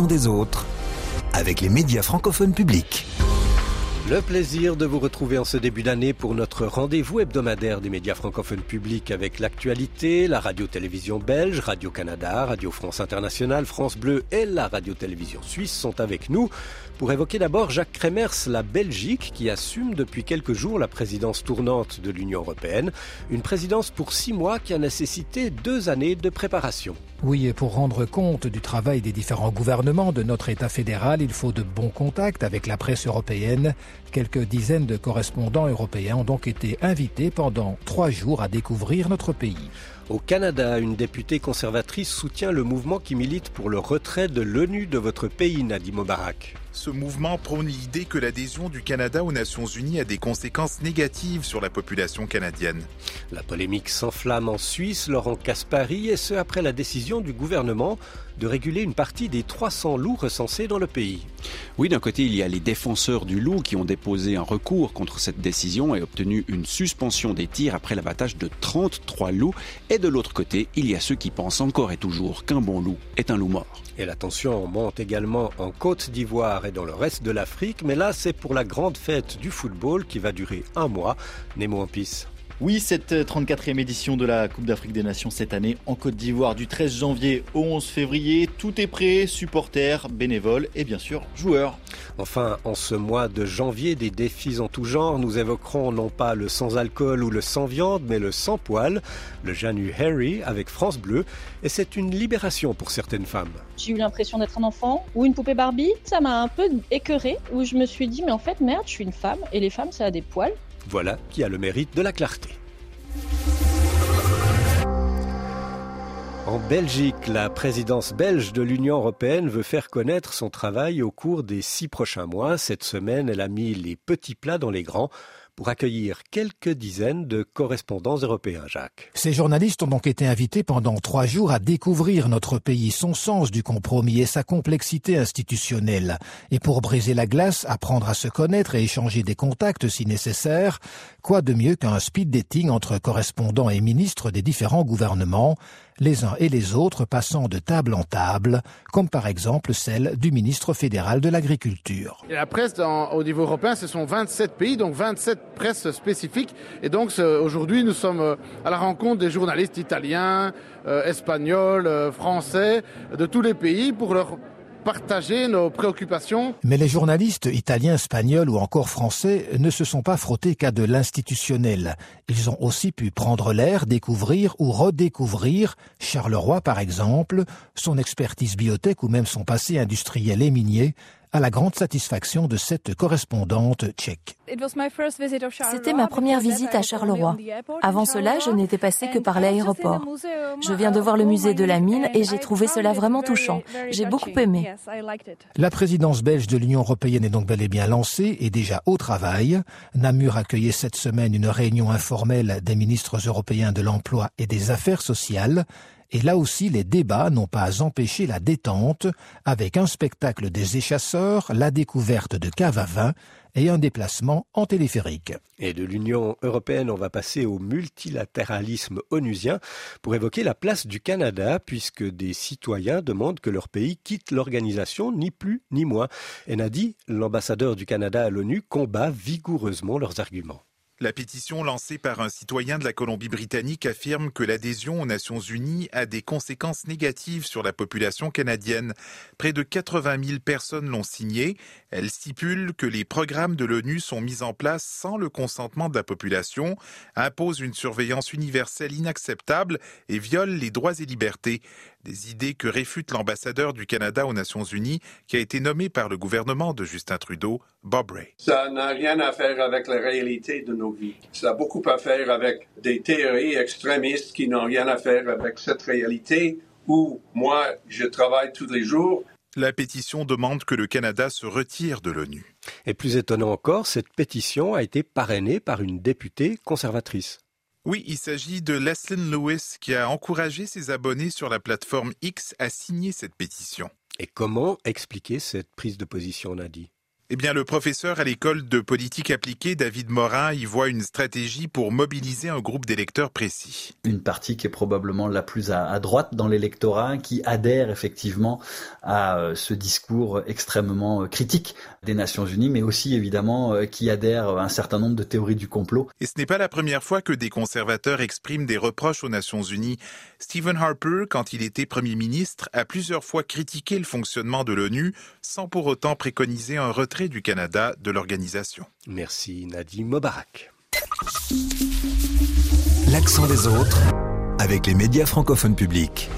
des autres avec les médias francophones publics. Le plaisir de vous retrouver en ce début d'année pour notre rendez-vous hebdomadaire des médias francophones publics avec l'actualité, la radio-télévision belge, Radio-Canada, Radio France Internationale, France Bleu et la radio-télévision suisse sont avec nous pour évoquer d'abord Jacques Kremers, la Belgique qui assume depuis quelques jours la présidence tournante de l'Union européenne, une présidence pour six mois qui a nécessité deux années de préparation. Oui, et pour rendre compte du travail des différents gouvernements de notre État fédéral, il faut de bons contacts avec la presse européenne. Quelques dizaines de correspondants européens ont donc été invités pendant trois jours à découvrir notre pays. Au Canada, une députée conservatrice soutient le mouvement qui milite pour le retrait de l'ONU de votre pays, Nadim Mubarak. Ce mouvement prône l'idée que l'adhésion du Canada aux Nations Unies a des conséquences négatives sur la population canadienne. La polémique s'enflamme en Suisse, Laurent Caspary, et ce après la décision du gouvernement de réguler une partie des 300 loups recensés dans le pays. Oui, d'un côté, il y a les défenseurs du loup qui ont déposé un recours contre cette décision et obtenu une suspension des tirs après l'abattage de 33 loups. Et de l'autre côté, il y a ceux qui pensent encore et toujours qu'un bon loup est un loup mort. Et la tension monte également en Côte d'Ivoire et dans le reste de l'Afrique, mais là c'est pour la grande fête du football qui va durer un mois. Nemo en pisse. Oui, cette 34e édition de la Coupe d'Afrique des Nations cette année en Côte d'Ivoire du 13 janvier au 11 février. Tout est prêt, supporters, bénévoles et bien sûr joueurs. Enfin, en ce mois de janvier, des défis en tout genre, nous évoquerons non pas le sans-alcool ou le sans-viande, mais le sans-poil, le Janu Harry avec France Bleu, et c'est une libération pour certaines femmes. J'ai eu l'impression d'être un enfant ou une poupée Barbie, ça m'a un peu écœuré, où je me suis dit, mais en fait, merde, je suis une femme, et les femmes, ça a des poils. Voilà qui a le mérite de la clarté. En Belgique, la présidence belge de l'Union européenne veut faire connaître son travail au cours des six prochains mois. Cette semaine, elle a mis les petits plats dans les grands pour accueillir quelques dizaines de correspondants européens, Jacques. Ces journalistes ont donc été invités pendant trois jours à découvrir notre pays, son sens du compromis et sa complexité institutionnelle. Et pour briser la glace, apprendre à se connaître et échanger des contacts si nécessaire, quoi de mieux qu'un speed dating entre correspondants et ministres des différents gouvernements? Les uns et les autres passant de table en table, comme par exemple celle du ministre fédéral de l'Agriculture. La presse au niveau européen, ce sont 27 pays, donc 27 presses spécifiques. Et donc aujourd'hui, nous sommes euh, à la rencontre des journalistes italiens, euh, espagnols, euh, français, de tous les pays pour leur partager nos préoccupations. Mais les journalistes italiens, espagnols ou encore français ne se sont pas frottés qu'à de l'institutionnel. Ils ont aussi pu prendre l'air, découvrir ou redécouvrir Charleroi par exemple, son expertise biotech ou même son passé industriel et minier, à la grande satisfaction de cette correspondante tchèque. C'était ma première visite à Charleroi. Avant cela, je n'étais passée que par l'aéroport. Je viens de voir le musée de la mine et j'ai trouvé cela vraiment touchant. J'ai beaucoup aimé. La présidence belge de l'Union européenne est donc bel et bien lancée et déjà au travail. Namur accueillait cette semaine une réunion informelle des ministres européens de l'emploi et des affaires sociales et là aussi, les débats n'ont pas empêché la détente, avec un spectacle des échasseurs, la découverte de caves à vin et un déplacement en téléphérique. Et de l'Union européenne, on va passer au multilatéralisme onusien pour évoquer la place du Canada, puisque des citoyens demandent que leur pays quitte l'organisation, ni plus ni moins. Et Nadi, l'ambassadeur du Canada à l'ONU, combat vigoureusement leurs arguments. La pétition lancée par un citoyen de la Colombie-Britannique affirme que l'adhésion aux Nations Unies a des conséquences négatives sur la population canadienne. Près de 80 000 personnes l'ont signée. Elle stipule que les programmes de l'ONU sont mis en place sans le consentement de la population, impose une surveillance universelle inacceptable et viole les droits et libertés. Des idées que réfute l'ambassadeur du Canada aux Nations Unies, qui a été nommé par le gouvernement de Justin Trudeau, Bob Ray. Ça n'a rien à faire avec la réalité de nos vies. Ça a beaucoup à faire avec des théories extrémistes qui n'ont rien à faire avec cette réalité où moi, je travaille tous les jours. La pétition demande que le Canada se retire de l'ONU. Et plus étonnant encore, cette pétition a été parrainée par une députée conservatrice. Oui, il s'agit de Leslyn Lewis qui a encouragé ses abonnés sur la plateforme X à signer cette pétition. Et comment expliquer cette prise de position, Nadie Eh bien, le professeur à l'école de politique appliquée, David Morin, y voit une stratégie pour mobiliser un groupe d'électeurs précis. Une partie qui est probablement la plus à, droite dans l'électorat, qui adhère effectivement à euh, ce discours extrêmement euh, critique des Nations Unies, mais aussi évidemment euh, qui adhère à un certain nombre de théories du complot. Et ce n'est pas la première fois que des conservateurs expriment des reproches aux Nations Unies. Stephen Harper, quand il était Premier ministre, a plusieurs fois critiqué le fonctionnement de l'ONU sans pour autant préconiser un retrait du Canada de l'organisation. Merci Nadim Mobarak. L'accent des autres avec les médias francophones publics.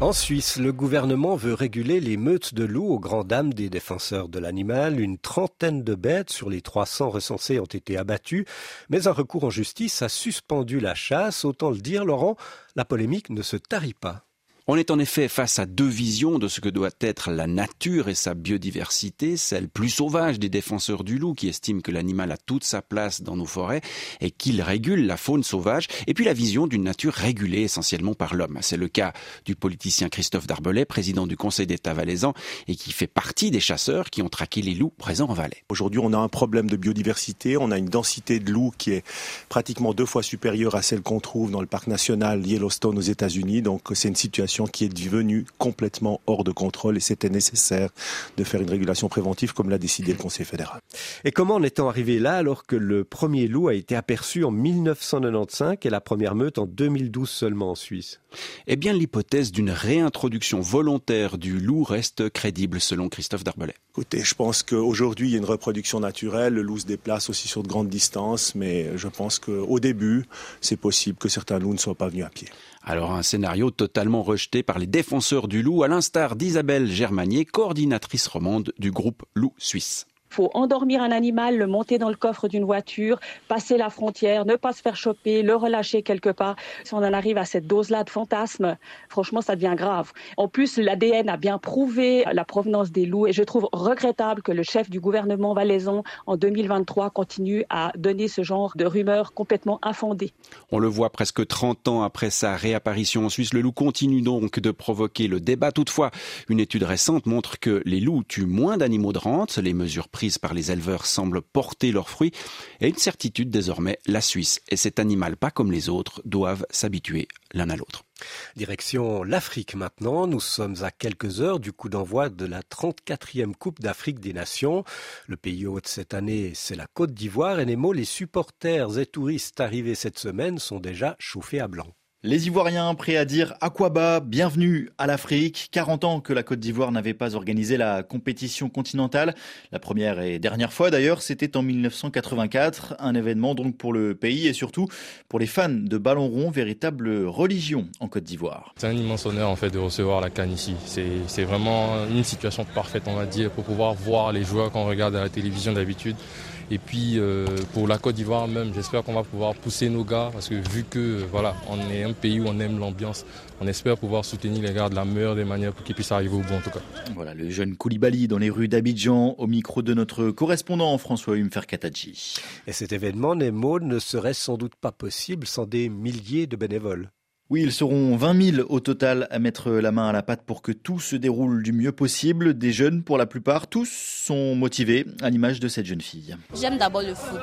En Suisse, le gouvernement veut réguler les meutes de loups aux grandes dames des défenseurs de l'animal. Une trentaine de bêtes sur les 300 recensées ont été abattues, mais un recours en justice a suspendu la chasse. Autant le dire, Laurent, la polémique ne se tarit pas. On est en effet face à deux visions de ce que doit être la nature et sa biodiversité, celle plus sauvage des défenseurs du loup qui estiment que l'animal a toute sa place dans nos forêts et qu'il régule la faune sauvage, et puis la vision d'une nature régulée essentiellement par l'homme. C'est le cas du politicien Christophe Darbelet, président du Conseil d'État valaisan et qui fait partie des chasseurs qui ont traqué les loups présents en Valais. Aujourd'hui, on a un problème de biodiversité, on a une densité de loups qui est pratiquement deux fois supérieure à celle qu'on trouve dans le parc national Yellowstone aux États-Unis, donc c'est une situation qui est devenue complètement hors de contrôle et c'était nécessaire de faire une régulation préventive comme l'a décidé le Conseil fédéral. Et comment en est-on arrivé là alors que le premier loup a été aperçu en 1995 et la première meute en 2012 seulement en Suisse? Eh bien l'hypothèse d'une réintroduction volontaire du loup reste crédible selon Christophe Darbelet. Écoutez, je pense qu'aujourd'hui il y a une reproduction naturelle, le loup se déplace aussi sur de grandes distances, mais je pense qu'au début c'est possible que certains loups ne soient pas venus à pied. Alors un scénario totalement rejeté par les défenseurs du loup, à l'instar d'Isabelle Germanier, coordinatrice romande du groupe Loup Suisse faut endormir un animal, le monter dans le coffre d'une voiture, passer la frontière, ne pas se faire choper, le relâcher quelque part. Si on en arrive à cette dose-là de fantasme, franchement, ça devient grave. En plus, l'ADN a bien prouvé la provenance des loups et je trouve regrettable que le chef du gouvernement valaisan en 2023 continue à donner ce genre de rumeurs complètement infondées. On le voit presque 30 ans après sa réapparition en Suisse, le loup continue donc de provoquer le débat. Toutefois, une étude récente montre que les loups tuent moins d'animaux de rente. Les mesures prises par les éleveurs semblent porter leurs fruits et une certitude désormais, la Suisse et cet animal pas comme les autres doivent s'habituer l'un à l'autre. Direction l'Afrique maintenant. Nous sommes à quelques heures du coup d'envoi de la 34e Coupe d'Afrique des Nations. Le pays hôte cette année, c'est la Côte d'Ivoire. Et Nemo, les supporters et touristes arrivés cette semaine sont déjà chauffés à blanc. Les Ivoiriens prêts à dire Aquaba, bienvenue à l'Afrique. 40 ans que la Côte d'Ivoire n'avait pas organisé la compétition continentale. La première et dernière fois d'ailleurs, c'était en 1984. Un événement donc pour le pays et surtout pour les fans de ballon rond, véritable religion en Côte d'Ivoire. C'est un immense honneur en fait de recevoir la canne ici. C'est vraiment une situation parfaite on va dire pour pouvoir voir les joueurs qu'on regarde à la télévision d'habitude et puis euh, pour la Côte d'Ivoire même, j'espère qu'on va pouvoir pousser nos gars parce que vu que voilà, on est un pays où on aime l'ambiance, on espère pouvoir soutenir les gars de la meilleure des manières pour qu'ils puissent arriver au bout en tout cas. Voilà le jeune Koulibaly dans les rues d'Abidjan au micro de notre correspondant François Humfer Kataji. Et cet événement, Nemo, ne serait sans doute pas possible sans des milliers de bénévoles. Oui, ils seront 20 000 au total à mettre la main à la pâte pour que tout se déroule du mieux possible. Des jeunes pour la plupart, tous sont motivés à l'image de cette jeune fille. J'aime d'abord le foot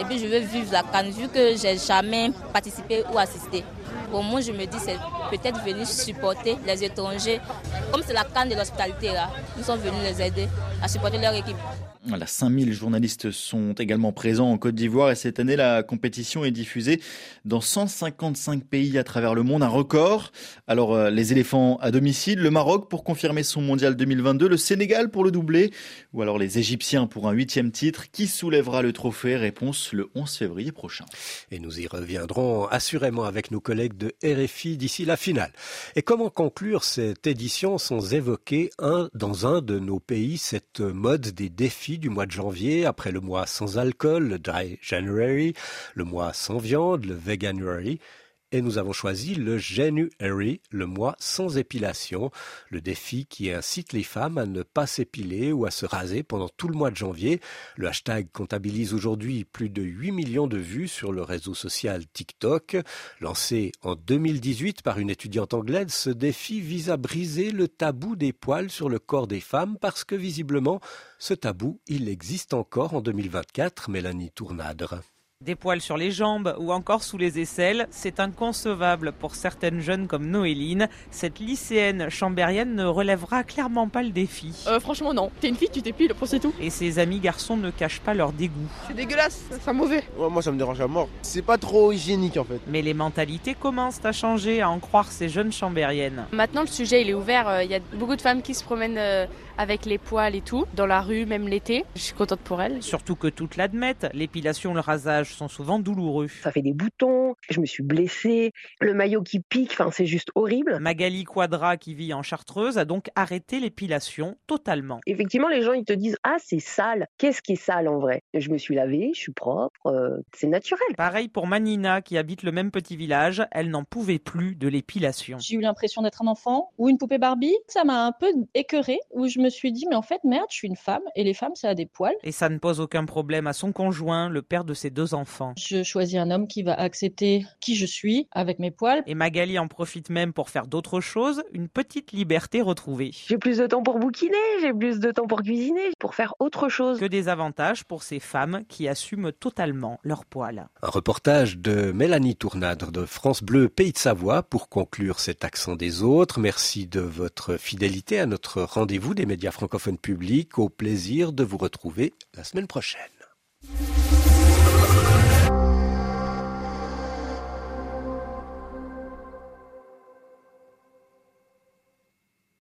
et puis je veux vivre la canne vu que j'ai jamais participé ou assisté. Pour moi, je me dis c'est peut-être venir supporter les étrangers. Comme c'est la canne de l'hospitalité là, nous sommes venus les aider à supporter leur équipe. Voilà, 5000 journalistes sont également présents en Côte d'Ivoire et cette année, la compétition est diffusée dans 155 pays à travers le monde, un record. Alors, euh, les éléphants à domicile, le Maroc pour confirmer son mondial 2022, le Sénégal pour le doubler, ou alors les Égyptiens pour un huitième titre. Qui soulèvera le trophée? Réponse le 11 février prochain. Et nous y reviendrons assurément avec nos collègues de RFI d'ici la finale. Et comment conclure cette édition sans évoquer un, dans un de nos pays cette mode des défis du mois de janvier, après le mois sans alcool, le Dry January, le mois sans viande, le Veganuary, et nous avons choisi le January, le mois sans épilation, le défi qui incite les femmes à ne pas s'épiler ou à se raser pendant tout le mois de janvier. Le hashtag comptabilise aujourd'hui plus de 8 millions de vues sur le réseau social TikTok. Lancé en 2018 par une étudiante anglaise, ce défi vise à briser le tabou des poils sur le corps des femmes parce que visiblement, ce tabou, il existe encore en 2024, Mélanie Tournadre. Des poils sur les jambes ou encore sous les aisselles, c'est inconcevable pour certaines jeunes comme Noéline. Cette lycéenne chambérienne ne relèvera clairement pas le défi. Euh, franchement non, t'es une fille, tu t'épiles, pour c'est tout. Et ses amis garçons ne cachent pas leur dégoût. C'est dégueulasse, c'est mauvais. moi ça me dérange à mort. C'est pas trop hygiénique en fait. Mais les mentalités commencent à changer, à en croire ces jeunes chambériennes. Maintenant le sujet il est ouvert, euh, il y a beaucoup de femmes qui se promènent euh, avec les poils et tout, dans la rue, même l'été. Je suis contente pour elles. Surtout que toutes l'admettent, l'épilation, le rasage sont souvent douloureux. Ça fait des boutons, je me suis blessée, le maillot qui pique, enfin c'est juste horrible. Magali Quadra, qui vit en Chartreuse, a donc arrêté l'épilation totalement. Effectivement, les gens ils te disent ah c'est sale. Qu'est-ce qui est sale en vrai? Je me suis lavée, je suis propre, euh, c'est naturel. Pareil pour Manina qui habite le même petit village, elle n'en pouvait plus de l'épilation. J'ai eu l'impression d'être un enfant ou une poupée Barbie. Ça m'a un peu écœurée où je me suis dit mais en fait merde, je suis une femme et les femmes ça a des poils. Et ça ne pose aucun problème à son conjoint, le père de ses deux enfants. Je choisis un homme qui va accepter qui je suis avec mes poils. Et Magali en profite même pour faire d'autres choses, une petite liberté retrouvée. J'ai plus de temps pour bouquiner, j'ai plus de temps pour cuisiner, pour faire autre chose. Que des avantages pour ces femmes qui assument totalement leurs poils. Un reportage de Mélanie Tournadre de France Bleu Pays de Savoie pour conclure cet accent des autres. Merci de votre fidélité à notre rendez-vous des médias francophones publics. Au plaisir de vous retrouver la semaine prochaine.